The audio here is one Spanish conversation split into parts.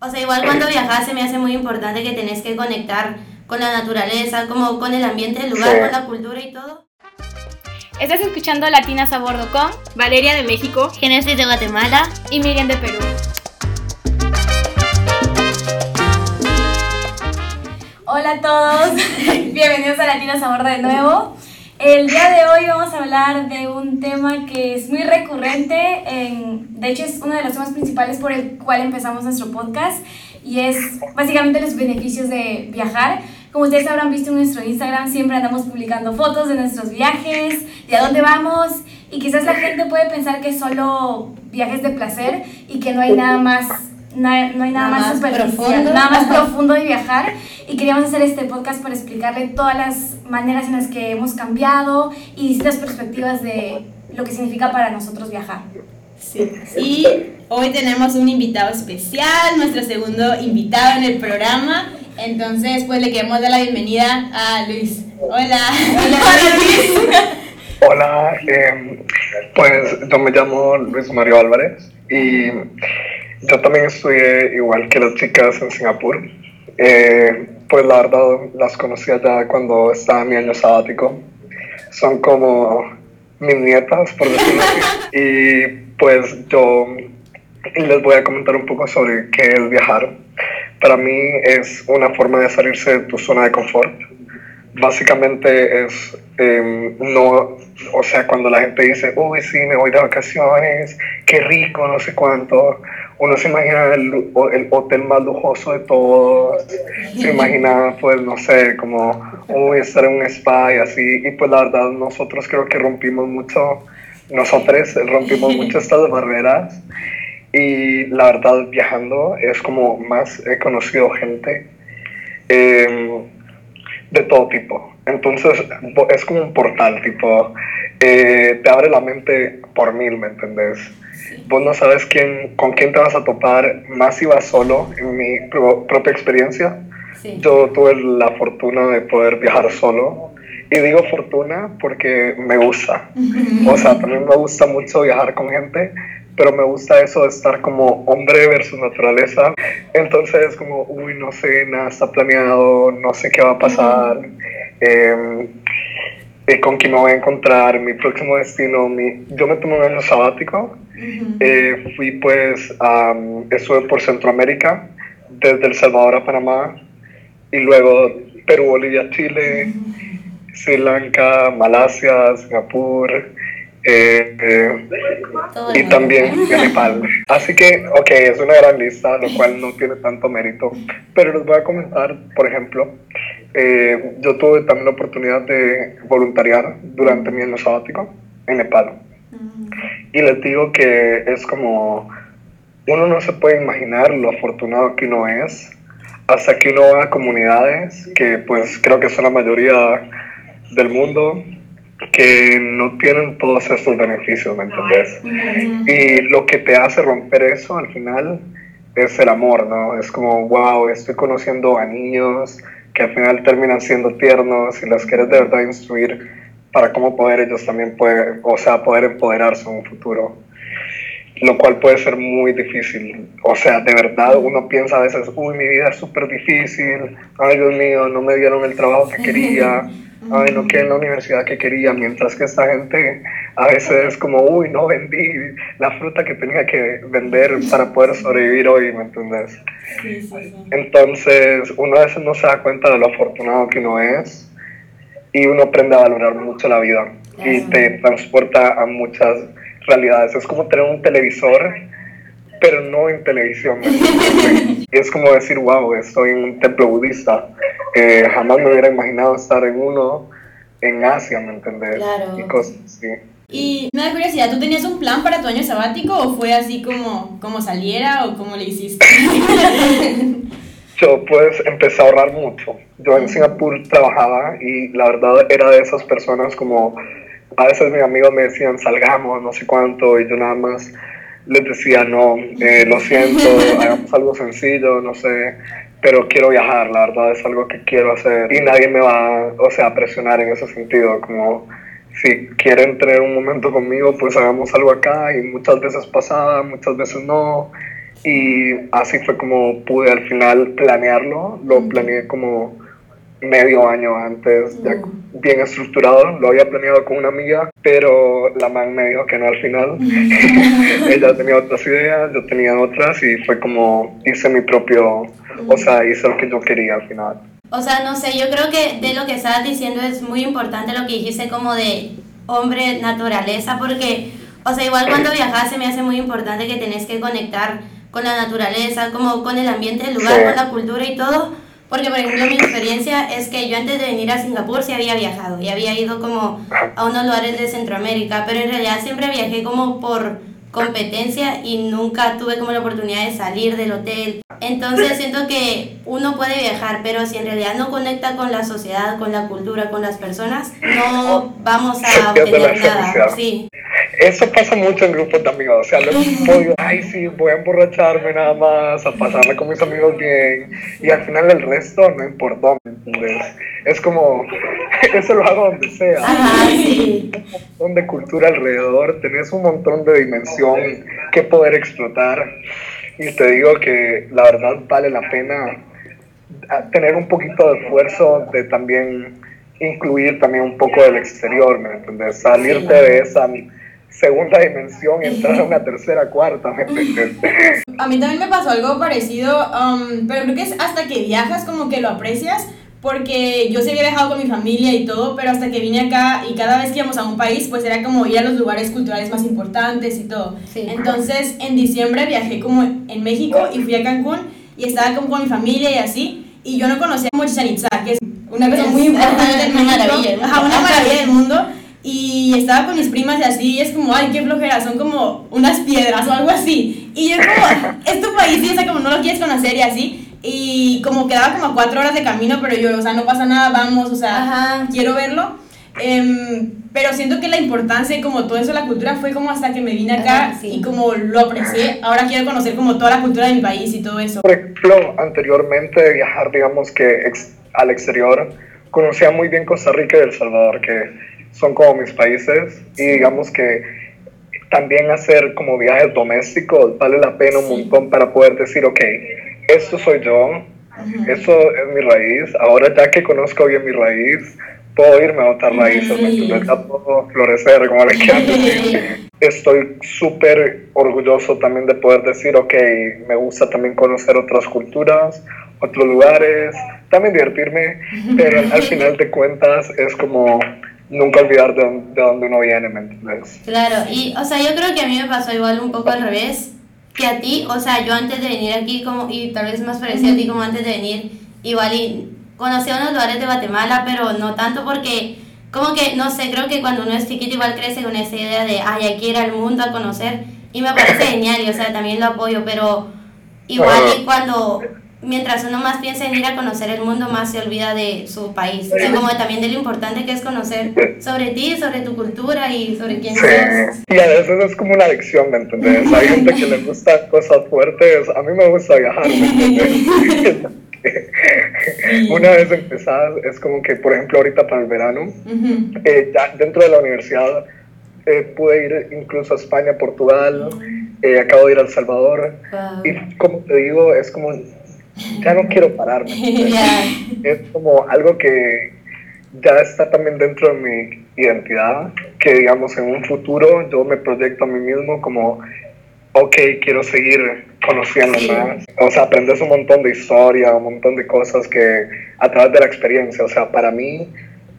O sea, igual cuando viajas se me hace muy importante que tenés que conectar con la naturaleza, como con el ambiente del lugar, con la cultura y todo. Estás escuchando Latinas a Bordo con Valeria de México, Genesis de Guatemala y Miriam de Perú. Hola a todos, bienvenidos a Latinas a Bordo de nuevo. El día de hoy vamos a hablar de un tema que es muy recurrente, en, de hecho es uno de los temas principales por el cual empezamos nuestro podcast y es básicamente los beneficios de viajar. Como ustedes habrán visto en nuestro Instagram, siempre andamos publicando fotos de nuestros viajes, de a dónde vamos y quizás la gente puede pensar que solo viajes de placer y que no hay nada más no hay, nada, nada, más, profundo. nada más profundo de viajar y queríamos hacer este podcast para explicarle todas las maneras en las que hemos cambiado y distintas perspectivas de lo que significa para nosotros viajar. Sí. Y hoy tenemos un invitado especial, nuestro segundo invitado en el programa. Entonces, pues le queremos dar la bienvenida a Luis. Hola. Hola, Luis. Hola, eh, pues yo me llamo Luis Mario Álvarez y yo también estudié igual que las chicas en Singapur. Eh, pues la verdad las conocí allá cuando estaba en mi año sabático. Son como mis nietas, por decirlo así. Y pues yo les voy a comentar un poco sobre qué es viajar. Para mí es una forma de salirse de tu zona de confort. Básicamente es em, no, o sea, cuando la gente dice, uy, sí, me voy de vacaciones, qué rico, no sé cuánto uno se imagina el, el, hotel más lujoso de todos, se imagina, pues, no sé, como, uy, estar en un spa y así, y pues la verdad nosotros creo que rompimos mucho, nosotros rompimos mucho estas barreras, y la verdad viajando es como más he conocido gente em, de todo tipo, entonces es como un portal, tipo, eh, te abre la mente por mil, ¿me entendés? Vos no sabes quién, con quién te vas a topar, más si vas solo, en mi propia experiencia. Yo tuve la fortuna de poder viajar solo. Y digo fortuna porque me gusta. O sea, también me gusta mucho viajar con gente, pero me gusta eso de estar como hombre versus naturaleza. Entonces, como, uy, no sé, nada está planeado, no sé qué va a pasar. eh, con quién me voy a encontrar, mi próximo destino. Mi, yo me tomé un año sabático, eh, fui pues, um, estuve por Centroamérica, desde El Salvador a Panamá, y luego Perú, Bolivia, Chile, Sri Lanka, Malasia, Singapur, eh, eh, y también Nepal. Así que, ok, es una gran lista, lo cual no tiene tanto mérito, pero les voy a comentar, por ejemplo, eh, yo tuve también la oportunidad de voluntariar durante mi año sabático en Nepal. Y les digo que es como, uno no se puede imaginar lo afortunado que uno es hasta que uno va a comunidades que pues creo que son la mayoría del mundo que no tienen todos estos beneficios, ¿me entendés? Y lo que te hace romper eso al final es el amor, ¿no? Es como, wow, estoy conociendo a niños, que al final terminan siendo tiernos y los quieres de verdad instruir para cómo poder ellos también pueden, o sea, poder empoderarse en un futuro. Lo cual puede ser muy difícil. O sea, de verdad uno piensa a veces, uy, mi vida es súper difícil, ay Dios mío, no me dieron el trabajo que quería, ay, no quedé en la universidad que quería, mientras que esta gente a veces es como, uy, no vendí la fruta que tenía que vender para poder sobrevivir hoy, ¿me entiendes? Entonces, uno a veces no se da cuenta de lo afortunado que uno es y uno aprende a valorar mucho la vida y te transporta a muchas realidades. Es como tener un televisor pero no en televisión. y es como decir, wow, estoy en un templo budista. Eh, jamás me hubiera imaginado estar en uno en Asia, ¿me entendés? Claro. Y cosas así. Y me da curiosidad, ¿tú tenías un plan para tu año sabático o fue así como, como saliera o cómo le hiciste? Yo pues empecé a ahorrar mucho. Yo en Singapur trabajaba y la verdad era de esas personas como a veces mis amigos me decían salgamos, no sé cuánto, y yo nada más les decía, no, eh, lo siento, hagamos algo sencillo, no sé, pero quiero viajar, la verdad es algo que quiero hacer. Y nadie me va, o sea, a presionar en ese sentido, como si quieren tener un momento conmigo, pues hagamos algo acá y muchas veces pasaba, muchas veces no, y así fue como pude al final planearlo, lo planeé como medio año antes, ya bien estructurado, lo había planeado con una amiga, pero la man me dijo que no al final. Ella tenía otras ideas, yo tenía otras y fue como hice mi propio, o sea, hice lo que yo quería al final. O sea, no sé, yo creo que de lo que estabas diciendo es muy importante lo que dijiste como de hombre naturaleza, porque, o sea, igual cuando viajas se me hace muy importante que tenés que conectar con la naturaleza, como con el ambiente del lugar, con la cultura y todo. Porque, por ejemplo, mi experiencia es que yo antes de venir a Singapur sí había viajado y había ido como a unos lugares de Centroamérica, pero en realidad siempre viajé como por competencia y nunca tuve como la oportunidad de salir del hotel. Entonces siento que uno puede viajar, pero si en realidad no conecta con la sociedad, con la cultura, con las personas, no vamos a obtener nada. Sí. Eso pasa mucho en grupos de amigos, o sea, lo podido, ay sí, voy a emborracharme nada más, a pasarme con mis amigos bien, y al final el resto no importó, ¿me entiendes? Es como, eso lo hago donde sea. Ajá, sí. Un montón de cultura alrededor, tenés un montón de dimensión que poder explotar, y te digo que la verdad vale la pena tener un poquito de esfuerzo de también incluir también un poco del exterior, ¿me entiendes? Salirte de esa segunda dimensión y entrar a una tercera, cuarta, ¿me entiendes? A mí también me pasó algo parecido, um, pero creo que es hasta que viajas como que lo aprecias, porque yo sí había viajado con mi familia y todo, pero hasta que vine acá y cada vez que íbamos a un país, pues era como ir a los lugares culturales más importantes y todo. Entonces, en diciembre viajé como en México y fui a Cancún y estaba como con mi familia y así, y yo no conocía como que es una cosa muy importante Una maravilla. Ajá, una maravilla del mundo y estaba con mis primas y así, y es como, ay, qué flojera, son como unas piedras o algo así. Y yo como, es tu país y esa como no lo quieres conocer y así. Y como quedaba como cuatro horas de camino, pero yo, o sea, no pasa nada, vamos, o sea, quiero verlo. Em, pero siento que la importancia y como todo eso, la cultura, fue como hasta que me vine acá y como lo aprecié. Ahora quiero conocer como toda la cultura de mi país y todo eso. Por ejemplo, anteriormente viajar, digamos que al exterior, conocía muy bien Costa Rica y El Salvador, que son como mis países y digamos que también hacer como viajes domésticos vale la pena un montón para poder decir, ok, esto soy yo, eso es mi raíz, ahora ya que conozco bien mi raíz, puedo irme a otras raíces, Ya puedo florecer, como le quieran decir. Estoy súper orgulloso también de poder decir, ok, me gusta también conocer otras culturas, otros lugares, también divertirme, pero al final de cuentas es como nunca olvidar de, de dónde uno viene, ¿me entiendes? Claro, y o sea, yo creo que a mí me pasó igual un poco al revés que a ti, o sea, yo antes de venir aquí, como, y tal vez más parecía a ti como antes de venir, igual y conocía unos lugares de Guatemala, pero no tanto porque, como que, no sé, creo que cuando uno es chiquito igual crece con esa idea de, ay, hay que ir al mundo a conocer, y me parece genial, y o sea, también lo apoyo, pero igual y cuando mientras uno más piensa en ir a conocer el mundo, más se olvida de su país. Y como también de lo importante que es conocer sobre ti, sobre tu cultura y sobre quién sí. Y a veces es como una adicción, ¿me entiendes? Hay gente que le gusta cosas fuertes. A mí me gusta viajar, ¿me una vez empezada, es como que, por ejemplo, ahorita para el verano, eh, ya dentro de la universidad eh, pude ir incluso a España, Portugal, eh, acabo de ir a El Salvador. Y como te digo, es como ya no quiero pararme. Es como algo que ya está también dentro de mi identidad, que digamos en un futuro yo me proyecto a mí mismo como, ok, quiero seguir conociendo más. O sea, aprendes un montón de historia, un montón de cosas que a través de la experiencia, o sea, para mí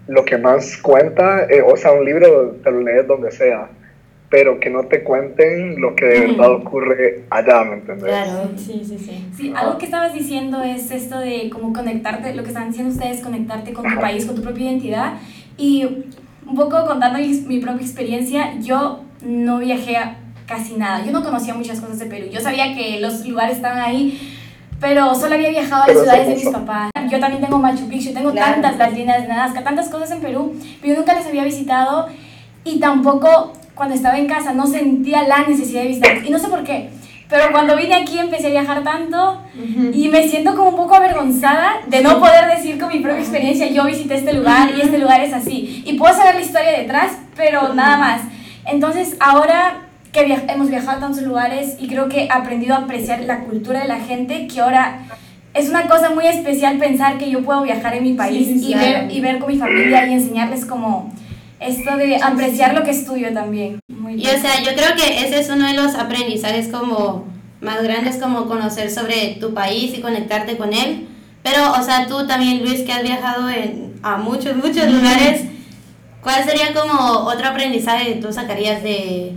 lo que más cuenta, eh, o sea, un libro te lo lees donde sea, pero que no te cuenten lo que de verdad ocurre allá, ¿me entiendes? Claro, sí, sí, sí. Sí, algo que estabas diciendo es esto de cómo conectarte, lo que están diciendo ustedes, conectarte con tu país, con tu propia identidad. Y un poco contando mi, propia experiencia, yo no viajé a casi nada. Yo no conocía muchas cosas de Perú. Yo sabía que los lugares estaban ahí, pero solo había viajado a las ciudades de mis papás. Yo también tengo Machu Picchu, tengo tantas, las líneas de Nazca, tantas cosas en Perú, pero yo nunca les había visitado y tampoco cuando estaba en casa no sentía la necesidad de visitar. Y no sé por qué. Pero cuando vine aquí empecé a viajar tanto y me siento como un poco avergonzada de no poder decir con mi propia experiencia, yo visité este lugar y este lugar es así. Y puedo saber la historia detrás, pero nada más. Entonces ahora que hemos viajado a tantos lugares y creo que he aprendido a apreciar la cultura de la gente que ahora es una cosa muy especial pensar que yo puedo viajar en mi país y, ver, y ver con mi familia y enseñarles como esto de apreciar lo que es tuyo también. y o sea, yo creo que ese es uno de los aprendizajes como más grandes como conocer sobre tu país y conectarte con él. Pero, o sea, tú también, Luis, que has viajado en, a muchos, muchos lugares, ¿cuál sería como otro aprendizaje que tú sacarías de,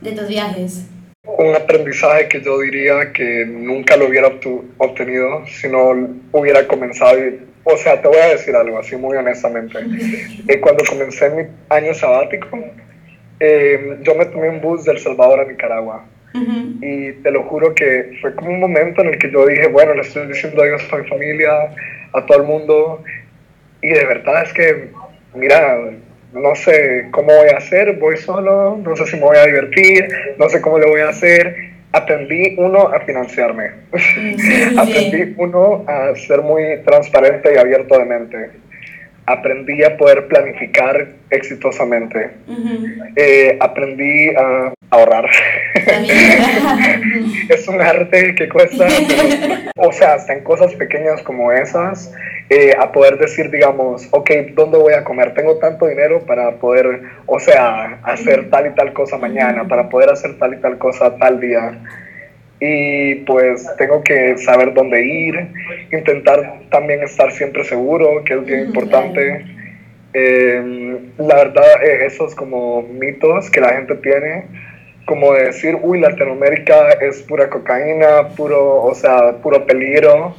de tus viajes? Un aprendizaje que yo diría que nunca lo hubiera obtenido si no hubiera comenzado. O sea, te voy a decir algo así muy honestamente. Eh, cuando comencé mi año sabático, eh, yo me tomé un bus del Salvador a Nicaragua. Y te lo juro que fue como un momento en el que yo dije, bueno, le estoy diciendo adiós a mi familia, a todo el mundo. Y de verdad es que, mira, no sé cómo voy a hacer, voy solo, no sé si me voy a divertir, no sé cómo le voy a hacer. Aprendí uno a financiarme, aprendí uno a ser muy transparente y abierto de mente, aprendí a poder planificar exitosamente, eh, aprendí a ahorrar. es un arte que cuesta, o sea, hasta en cosas pequeñas como esas, eh, a poder decir, digamos, ok, ¿dónde voy a comer? Tengo tanto dinero para poder, o sea, hacer tal y tal cosa mañana, para poder hacer tal y tal cosa tal día. Y pues tengo que saber dónde ir, intentar también estar siempre seguro, que es bien importante. Em, la verdad, eh, esos como mitos que la gente tiene, como decir, uy, Latinoamérica es pura cocaína, puro, o sea, puro peligro.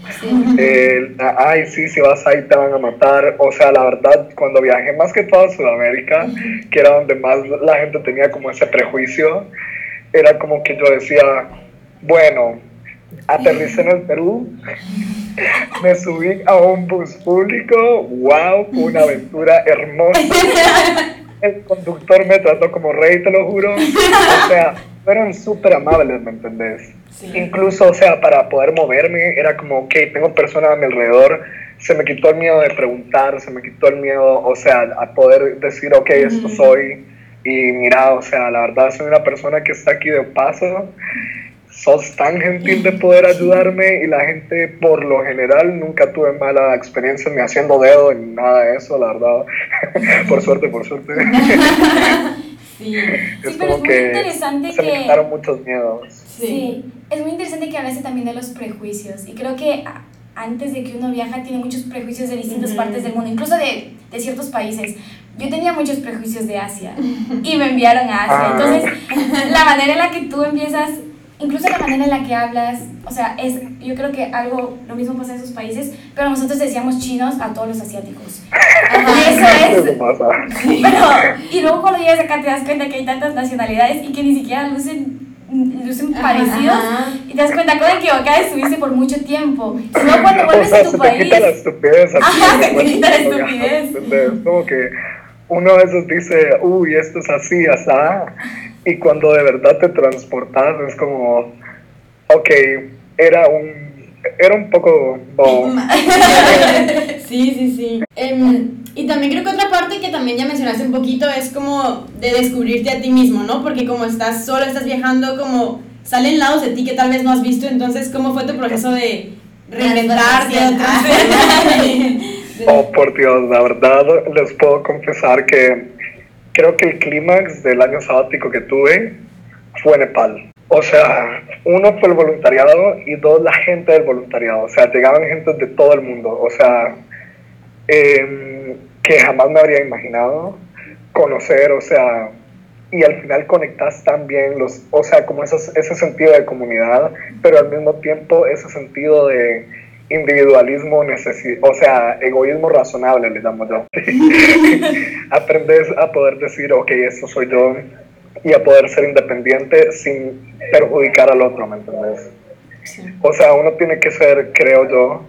ay, sí, si vas ahí te van a matar. O sea, la verdad, cuando viajé más que todo a Sudamérica, que era donde más la gente tenía como ese prejuicio, era como que yo decía, bueno, aterricé en el Perú, me subí a un bus público, wow, una aventura hermosa. el conductor me trató como rey, te lo juro. O sea, fueron súper amables, ¿me entendés? Incluso, o sea, para poder moverme, era como, ok, tengo personas a mi alrededor, se me quitó el miedo de preguntar, se me quitó el miedo, o sea, a poder decir, ok, esto soy. Y mira, o sea, la verdad soy una persona que está aquí de paso sos tan gentil de poder ayudarme y la gente por lo general nunca tuve mala experiencia ni haciendo dedo ni nada de eso, la verdad. por suerte, por suerte. sí, sí pero es muy interesante se que... me quitaron muchos miedos. Sí. es muy interesante que hables también de los prejuicios y creo que antes de que uno viaja tiene muchos prejuicios de distintas partes del mundo, incluso de, de, ciertos países. Yo tenía muchos prejuicios de Asia y me enviaron a Asia. Ah. Entonces, la manera en la que tú empiezas incluso la manera en la que hablas, o sea, es, yo creo que algo, lo mismo pasa en esos países, pero nosotros decíamos chinos a todos los asiáticos. Y eso es... Pero, y luego cuando llegas acá te das cuenta que hay tantas nacionalidades y que ni siquiera lucen lucen parecidos y te das cuenta que equivocada estuviste por mucho tiempo. Y luego cuando vuelves a tu país... Te la estupidez. Ajá, te quita la estupidez. como que uno a veces dice, uy, esto es así, así, y cuando de verdad te transportas es como, ok, era un, era un poco sí, sí, sí. Em, y también creo que otra parte que también ya mencionaste un poquito es como de descubrirte a ti mismo, ¿no? Porque como estás solo, estás viajando, como salen lados de ti que tal vez no has visto, entonces, ¿cómo fue tu proceso de reinventarte? oh, por Dios, la verdad les puedo confesar que creo que el clímax del año sabático que tuve fue Nepal. O sea, uno fue el voluntariado y dos, la gente del voluntariado. O sea, llegaban gente de todo el mundo. O sea, em, que jamás me habría imaginado conocer, o sea, y al final conectas también los, o sea, como ese sentido de comunidad, pero al mismo tiempo ese sentido de individualismo, o sea, egoísmo razonable, le llamo yo. Aprendes a poder decir, ok, esto soy yo, y a poder ser independiente sin perjudicar al otro, ¿me entiendes? O sea, uno tiene que ser, creo yo,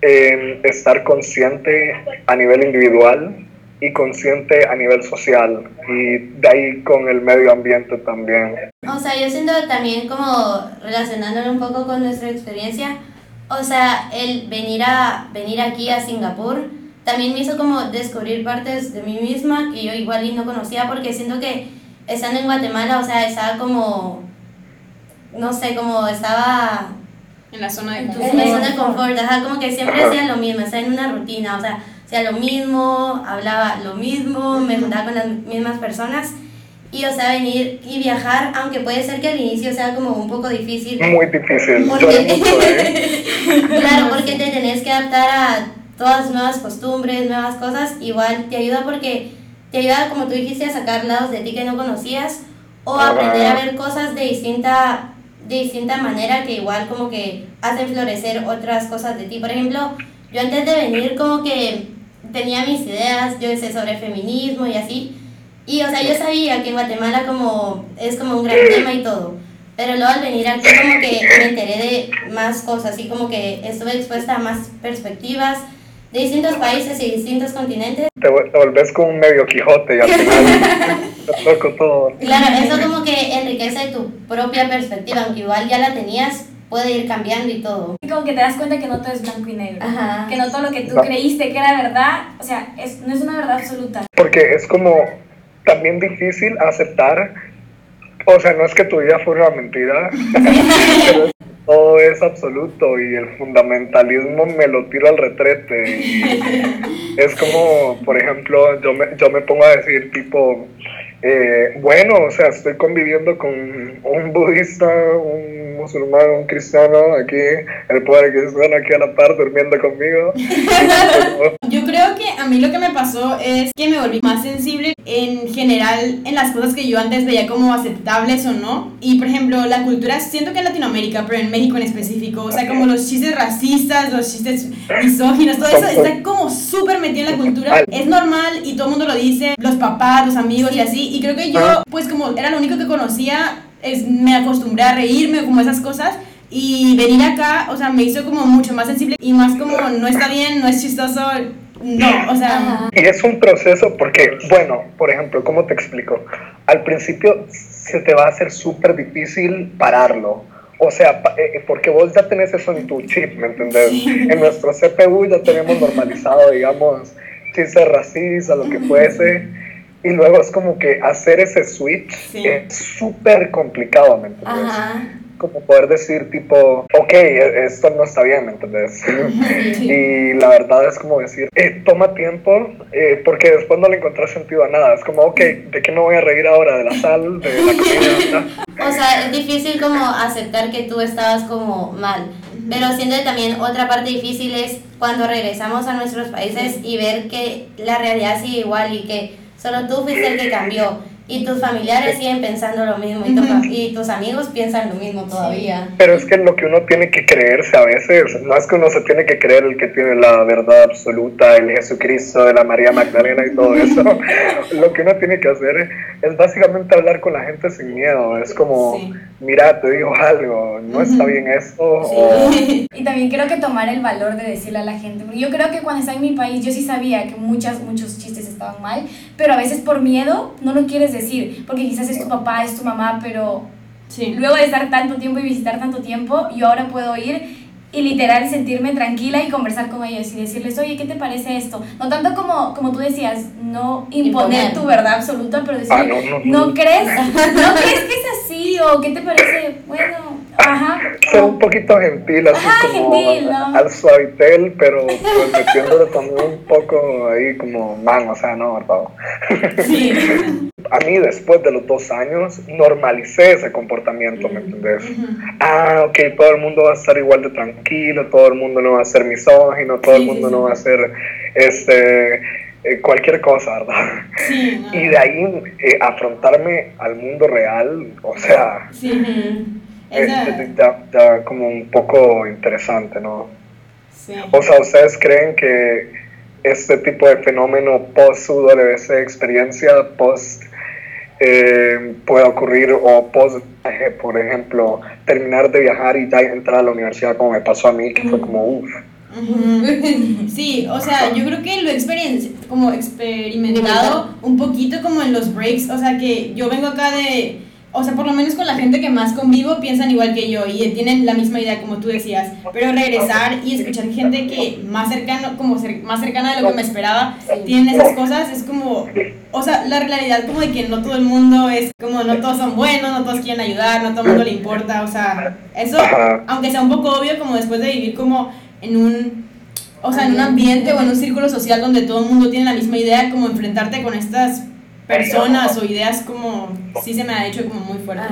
estar consciente a nivel individual y consciente a nivel social y de ahí con el medio ambiente también. O sea, yo siento también como relacionándolo un poco con nuestra experiencia, o sea, el venir, a, venir aquí a Singapur también me hizo como descubrir partes de mí misma que yo igual y no conocía porque siento que estando en Guatemala, o sea, estaba como, no sé, como estaba En la zona de en tu confort. zona de confort, ajá, como que siempre hacía lo mismo, estaba en una rutina, o sea, hacía lo mismo, hablaba lo mismo, me juntaba con las mismas personas. Y, o sea, venir y viajar, aunque puede ser que al inicio sea como un poco difícil, Muy difícil. Porque- mucho, ¿eh? Claro, porque te tenés que adaptar a todas nuevas costumbres, nuevas cosas. Igual te ayuda porque te ayuda, como tú dijiste, a sacar lados de ti que no conocías o aprender a ver cosas de distinta, de distinta manera que igual como que hacen florecer otras cosas de ti. Por ejemplo, yo antes de venir como que tenía mis ideas, yo sé, sobre feminismo y así. Y, o sea, yo sabía que en Guatemala como es como un gran tema y todo. Pero luego al venir aquí como que me enteré de más cosas, así como que estuve expuesta a más perspectivas de distintos países y distintos continentes. Te, volvés como un medio Quijote y al final te toco todo. Claro, eso como que enriquece tu propia perspectiva, aunque igual ya la tenías, puede ir cambiando y todo. Y como que te das cuenta que no todo es blanco y negro. Ajá. Que no todo lo que tú No. creíste que era verdad, o sea, es, no es una verdad absoluta. Porque es como también difícil aceptar, o sea, no es que tu vida fuera una mentira, pero todo es absoluto y el fundamentalismo me lo tiro al retrete. Y es como, por ejemplo, yo me, yo me pongo a decir tipo, eh, bueno, o sea, estoy conviviendo con un budista, un musulmán, un cristiano, aquí, el poder cristiano aquí a la par durmiendo conmigo. Yo creo que a mí lo que me pasó es que me volví más sensible en general en las cosas que yo antes veía como aceptables o no. Y por ejemplo, la cultura, siento que en Latinoamérica, pero en México en específico, o sea, como los chistes racistas, los chistes misóginos, todo eso está como súper metido en la cultura. Es normal y todo el mundo lo dice, los papás, los amigos y así. Y creo que yo, pues como era lo único que conocía, es, me acostumbré a reírme como esas cosas. Y venir acá, o sea, me hizo como mucho más sensible y más como no está bien, no es chistoso, no, o sea, Ajá. Y es un proceso porque, bueno, por ejemplo, ¿cómo te explico? Al principio se te va a hacer súper difícil pararlo. O sea, pa- eh, porque vos ya tenés eso en tu chip, ¿me entendés? En nuestro CPU ya tenemos normalizado, digamos, chistes racistas, lo que fuese. Y luego es como que hacer ese switch Sí. es súper complicado, ¿me entendés? Ajá. Como poder decir tipo, ok, e- esto no está bien, ¿me entendés? y la verdad es como decir, eh, toma tiempo, eh, porque después no le encontrás sentido a nada. Es como, ok, ¿de qué me voy a reír ahora? ¿De la sal? ¿De la comida? O sea, es difícil como aceptar que tú estabas como mal. Pero siento que también otra parte difícil es cuando regresamos a nuestros países y ver que la realidad sigue igual y que solo tú fuiste el que cambió y tus familiares siguen pensando lo mismo y, tu y tus amigos piensan lo mismo todavía. Pero es que lo que uno tiene que creerse a veces, no es que uno se tiene que creer el que tiene la verdad absoluta, el Jesucristo de la María Magdalena y todo eso. lo que uno tiene que hacer es básicamente hablar con la gente sin miedo. Es como, Sí. mira, te digo algo, no está bien esto. o- sí. Y también creo que tomar el valor de decirle a la gente, yo creo que cuando estaba en mi país yo sí sabía que muchas, muchos chistes estaban mal, pero a veces por miedo no lo quieres decir, porque quizás es tu papá, es tu mamá, pero sí. luego de estar tanto tiempo y visitar tanto tiempo, yo ahora puedo ir y literal sentirme tranquila y conversar con ellos y decirles, oye, ¿qué te parece esto? No tanto como, como tú decías, no imponer, Imponer. tu verdad absoluta, pero decir, Ah, no, no, no. ¿no crees? ¿No crees que es así? ¿O qué te parece? Bueno, ajá. ser o- un poquito gentil, así Ajá, como gentil, ¿no? al suavitel, pero pues metiéndole también un poco ahí como man, o sea, no, ¿verdad? A mí después de los dos años normalicé ese comportamiento, ¿me entendés? Ah, ok, todo el mundo va a estar igual de tranquilo, todo el mundo no va a ser misógino, todo el Sí, sí, mundo sí. no va a ser este, eh, cualquier cosa, ¿verdad? Sí, no. Y de ahí eh, afrontarme al mundo real, o sea, Sí. Es, Esa- es ya, ya como un poco interesante, ¿no? sí. O sea, ¿ustedes creen que este tipo de fenómeno post WC experiencia, post eh, puede ocurrir o post por ejemplo, terminar de viajar y ya entrar a la universidad como me pasó a mí, que fue como uff. Sí, o sea, yo creo que lo he como experimentado un poquito como en los breaks, o sea que yo vengo acá de o sea, por lo menos con la gente que más convivo piensan igual que yo y tienen la misma idea como tú decías, pero regresar y escuchar gente que más cercano, como más cercana de lo que me esperaba, tienen esas cosas, es como, o sea, la realidad como de que no todo el mundo es como, no todos son buenos, no todos quieren ayudar, no todo el mundo le importa, o sea, eso, aunque sea un poco obvio, como después de vivir como en un o sea, en un ambiente o en un círculo social donde todo el mundo tiene la misma idea, como enfrentarte con estas personas o ideas como sí se me ha hecho como muy fuerte.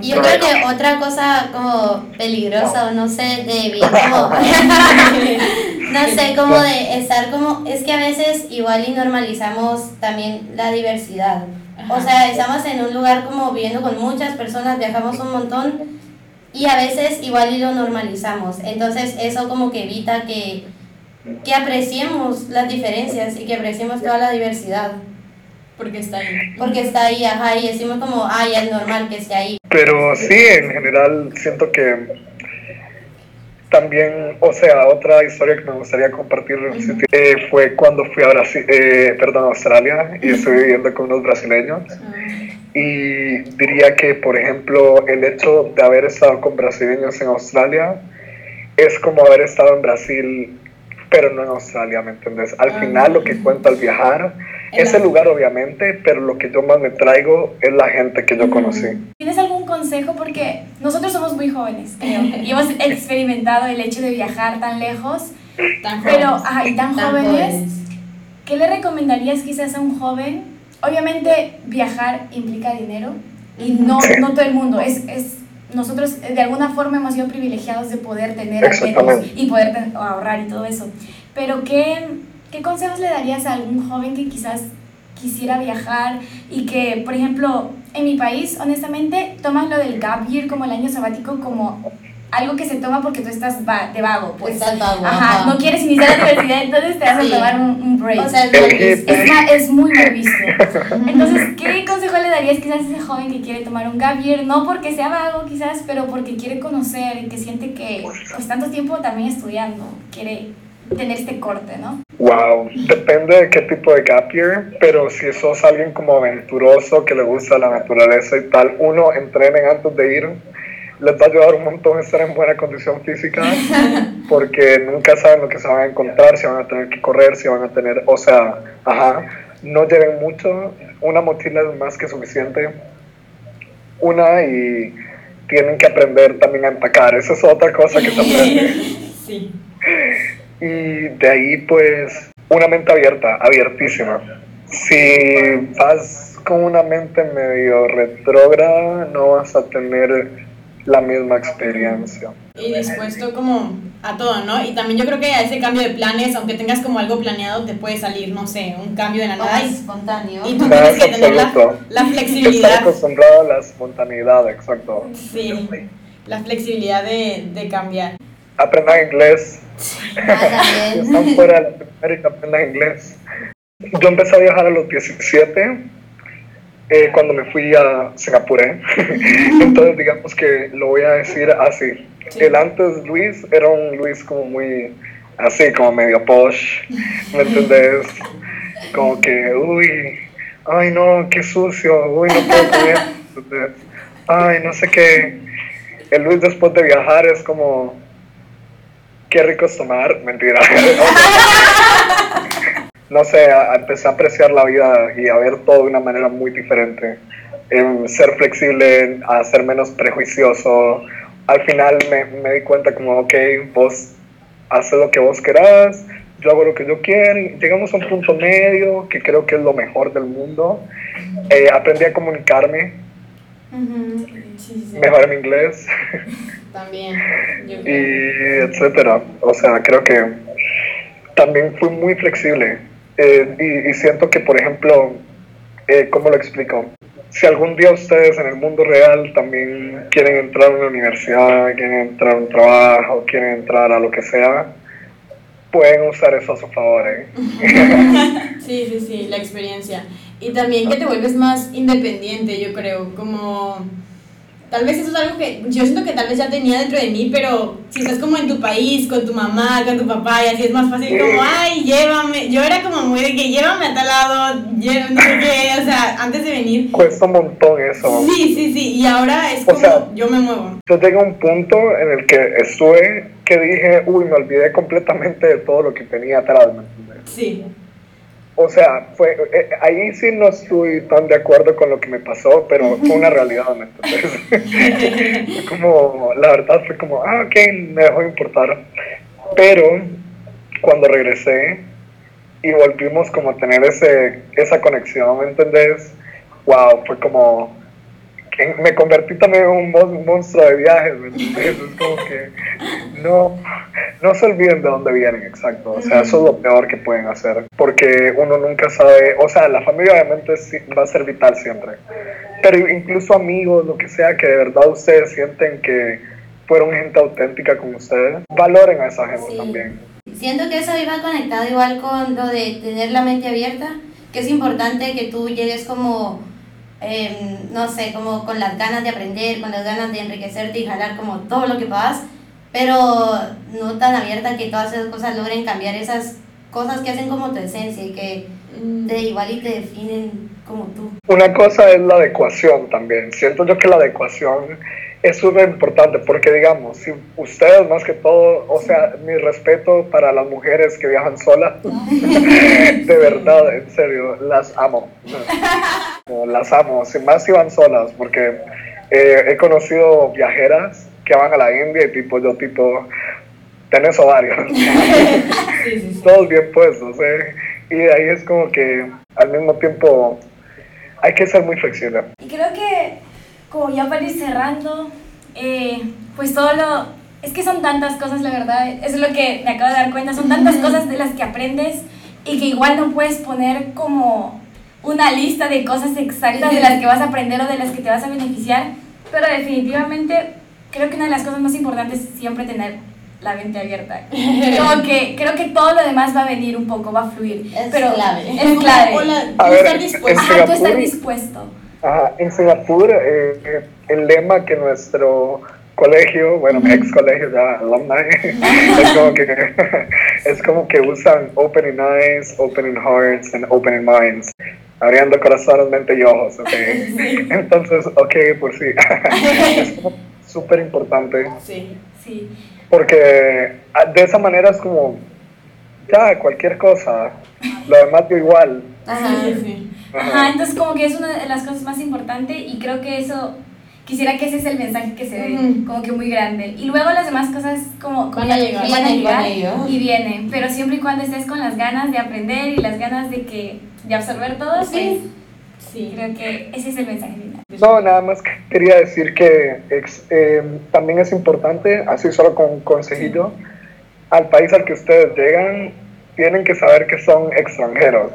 y yo creo que otra cosa como peligrosa o no sé, de bien como, no sé, como de estar como, es que a veces igual y normalizamos también la diversidad. O sea, estamos en un lugar como viviendo con muchas personas, viajamos un montón y a veces igual y lo normalizamos. Entonces eso como que evita que, que apreciemos las diferencias y que apreciemos toda la diversidad. Porque está ahí. Porque está ahí, ajá, y decimos como, ay, es normal que esté ahí. Pero sí, en general siento que también, o sea, otra historia que me gustaría compartir eh, fue cuando fui a Brasil, eh, perdón, a Australia y estoy viviendo con unos brasileños. Y diría que, por ejemplo, el hecho de haber estado con brasileños en Australia es como haber estado en Brasil pero no en Australia, ¿me entiendes? Al ah, final lo que cuento al viajar es el lugar obviamente, pero lo que yo más me traigo es la gente que yo conocí. ¿Tienes algún consejo? Porque nosotros somos muy jóvenes, creo, y hemos experimentado el hecho de viajar tan lejos, tan pero ay, tan, jóvenes. ¿Qué le recomendarías quizás a un joven? Obviamente viajar implica dinero y no, no todo el mundo, es, es nosotros de alguna forma hemos sido privilegiados de poder tener y poder ahorrar y todo eso. Pero ¿qué, ¿qué consejos le darías a algún joven que quizás quisiera viajar y que, por ejemplo, en mi país, honestamente, tomas lo del gap year como el año sabático como algo que se toma porque tú estás de vago, pues. Estás vago. Ajá, no quieres iniciar la universidad, entonces te vas a tomar un, break. O sea, es, es, muy mal visto. Entonces, ¿qué consejo le darías quizás a ese joven que quiere tomar un gap year? No porque sea vago, quizás, pero porque quiere conocer y que siente que, pues, tanto tiempo también estudiando, quiere tener este corte, ¿no? Wow, depende de qué tipo de gap year, pero si sos alguien como aventuroso, que le gusta la naturaleza y tal, uno, entrenen antes de ir les va a ayudar un montón estar en buena condición física porque nunca saben lo que se van a encontrar, si van a tener que correr, si van a tener, o sea, ajá, no lleven mucho, una mochila es más que suficiente, una y tienen que aprender también a empacar, esa es otra cosa que se aprende. Sí. Y de ahí pues una mente abierta, abiertísima. Si vas con una mente medio retrógrada, no vas a tener la misma experiencia. Y dispuesto como a todo, ¿no? Y también yo creo que a ese cambio de planes, aunque tengas como algo planeado, te puede salir, no sé, un cambio de la nada. espontáneo. Y tú tienes que tener la, la flexibilidad. Estás acostumbrado a la espontaneidad, exacto. Sí, la flexibilidad de, de cambiar. Aprendan inglés. Están fuera de Latinoamérica, aprendan inglés. Yo empecé a viajar a los 17 eh, cuando me fui a Singapur. ¿eh? Entonces, digamos que lo voy a decir así. El antes Luis era un Luis como muy así, como medio posh, ¿me entendés? Como que, uy, ay no, qué sucio, uy, no puedo comer. Ay, no sé qué. El Luis después de viajar es como, qué rico es tomar, mentira. no sé, empecé a apreciar la vida y a ver todo de una manera muy diferente. En ser flexible, a ser menos prejuicioso. Al final me, me di cuenta como, ok, vos haces lo que vos querás, yo hago lo que yo quiero. Llegamos a un punto medio que creo que es lo mejor del mundo. Eh, aprendí a comunicarme, mejorar mi inglés. También. y etcétera. O sea, creo que también fui muy flexible eh, y, siento que, por ejemplo, eh, ¿cómo lo explico? Si algún día ustedes en el mundo real también quieren entrar a una universidad, quieren entrar a un trabajo, quieren entrar a lo que sea, pueden usar eso a su favor. ¿eh? sí, sí, sí, la experiencia. Y también que te vuelves más independiente, yo creo, como tal vez eso es algo que yo siento que tal vez ya tenía dentro de mí, pero si estás como en tu país, con tu mamá, con tu papá, y así es más fácil como, ay, llévame. Yo era como muy de que llévame a tal lado, llévame, no sé qué, o sea, antes de venir. Cuesta un montón eso. Sí, sí, sí, y ahora es como, sea, yo me muevo. Yo llegué a un punto en el que estuve que dije, uy, me olvidé completamente de todo lo que tenía atrás, ¿me entiendes? Sí. O sea, fue, eh, ahí sí no estoy tan de acuerdo con lo que me pasó, pero fue una realidad, ¿me entiendes? como, la verdad fue como, ah, ok, me dejó de importar. Pero cuando regresé y volvimos como a tener ese, esa conexión, ¿me entendés? Wow, fue como, me convertí también en un monstruo de viajes, ¿me entiendes? Es como que no, no se olviden de dónde vienen, exacto. O sea, eso es lo peor que pueden hacer, porque uno nunca sabe, o sea, la familia obviamente va a ser vital siempre, pero incluso amigos, lo que sea, que de verdad ustedes sienten que fueron gente auténtica con ustedes, valoren a esa gente también. Siento que eso iba conectado igual con lo de tener la mente abierta, que es importante que tú llegues como Em, no sé, como con las ganas de aprender, con las ganas de enriquecerte y jalar como todo lo que puedas, pero no tan abierta que todas esas cosas logren cambiar esas cosas que hacen como tu esencia y que mm. te igual y te definen como tú. Una cosa es la adecuación también. Siento yo que la adecuación es súper importante porque, digamos, si ustedes más que todo, o sea, mi respeto para las mujeres que viajan solas, de verdad, en serio, las amo. Las amo, sin más si van solas, porque eh, he conocido viajeras que van a la India y tipo, yo tipo, tenés ovarios. Todos bien puestos, ¿eh? Y ahí es como que al mismo tiempo hay que ser muy flexible. Y creo que como ya para ir cerrando, eh, pues todo lo... Es que son tantas cosas, la verdad, eso es lo que me acabo de dar cuenta, son tantas cosas de las que aprendes y que igual no puedes poner como una lista de cosas exactas de las que vas a aprender o de las que te vas a beneficiar, pero definitivamente creo que una de las cosas más importantes es siempre tener la mente abierta. Como que creo que todo lo demás va a venir un poco, va a fluir. Es pero clave. Es clave. tú estar dispuesto. Ajá, tú estar dispuesto. Ajá, en Singapur, eh, el lema que nuestro colegio, bueno, mi ex colegio ya, alumni, es, como que, es como que usan opening eyes, opening hearts, and opening minds, abriendo corazones, mente y ojos, ¿ok? Entonces, ok, por sí, es súper importante. Sí, sí. Porque ah, de esa manera es como, ya, cualquier cosa, lo demás dio igual. Ajá, sí, sí. Ajá, entonces como que es una de las cosas más importantes y creo que eso, quisiera que ese es el mensaje que se ve, como que muy grande. Y luego las demás cosas como, van a llegar, van a llegar y vienen, pero siempre y cuando estés con las ganas de aprender y las ganas de que de absorber todo, pues sí. creo que ese es el mensaje final. No, nada más quería decir que eh, también es importante, así solo con consejito, al país al que ustedes llegan, tienen que saber que son extranjeros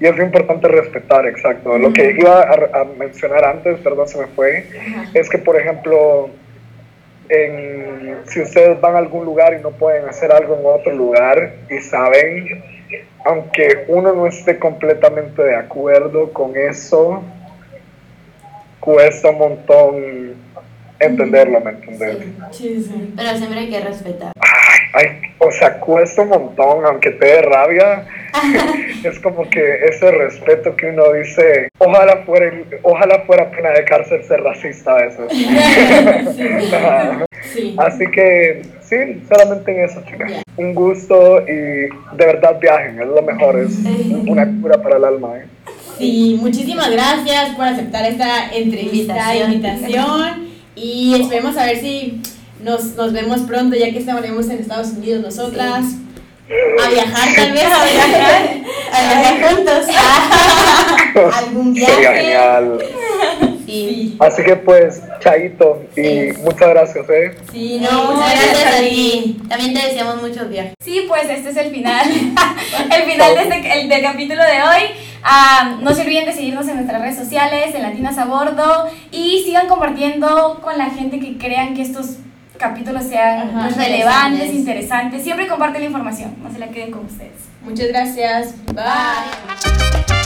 y es importante respetar, exacto. Lo que iba a, mencionar antes, perdón, se me fue, es que, por ejemplo, en, si ustedes van a algún lugar y no pueden hacer algo en otro lugar y saben, aunque uno no esté completamente de acuerdo con eso, cuesta un montón entenderlo, ¿me entiendes? Sí, sí. Pero siempre hay que respetar. Ay, o sea, cuesta un montón, aunque te dé rabia. es como que ese respeto que uno dice, ojalá fuera, ojalá fuera pena de cárcel ser racista a veces. Así que sí, solamente en eso, chicas. Un gusto y de verdad viajen, es lo mejor, es una cura para el alma. ¿eh? Sí, muchísimas gracias por aceptar esta entrevista, invitación y esperemos a ver si nos, nos vemos pronto, ya que estaremos en Estados Unidos nosotras. A viajar tal vez, a viajar, a viajar juntos. Algún viaje. Sería genial. Sí. Así que pues, chaito y muchas gracias, ¿eh? Sí, no, muchas gracias a ti. También te deseamos muchos viajes. Sí, pues este es el final. el final de este, el, del capítulo de hoy. Ah, no se olviden de seguirnos en nuestras redes sociales, en Latinas a Bordo, y sigan compartiendo con la gente que crean que estos capítulos sean relevantes, interesantes. Siempre comparten la información, no se la queden con ustedes. Muchas gracias. Bye.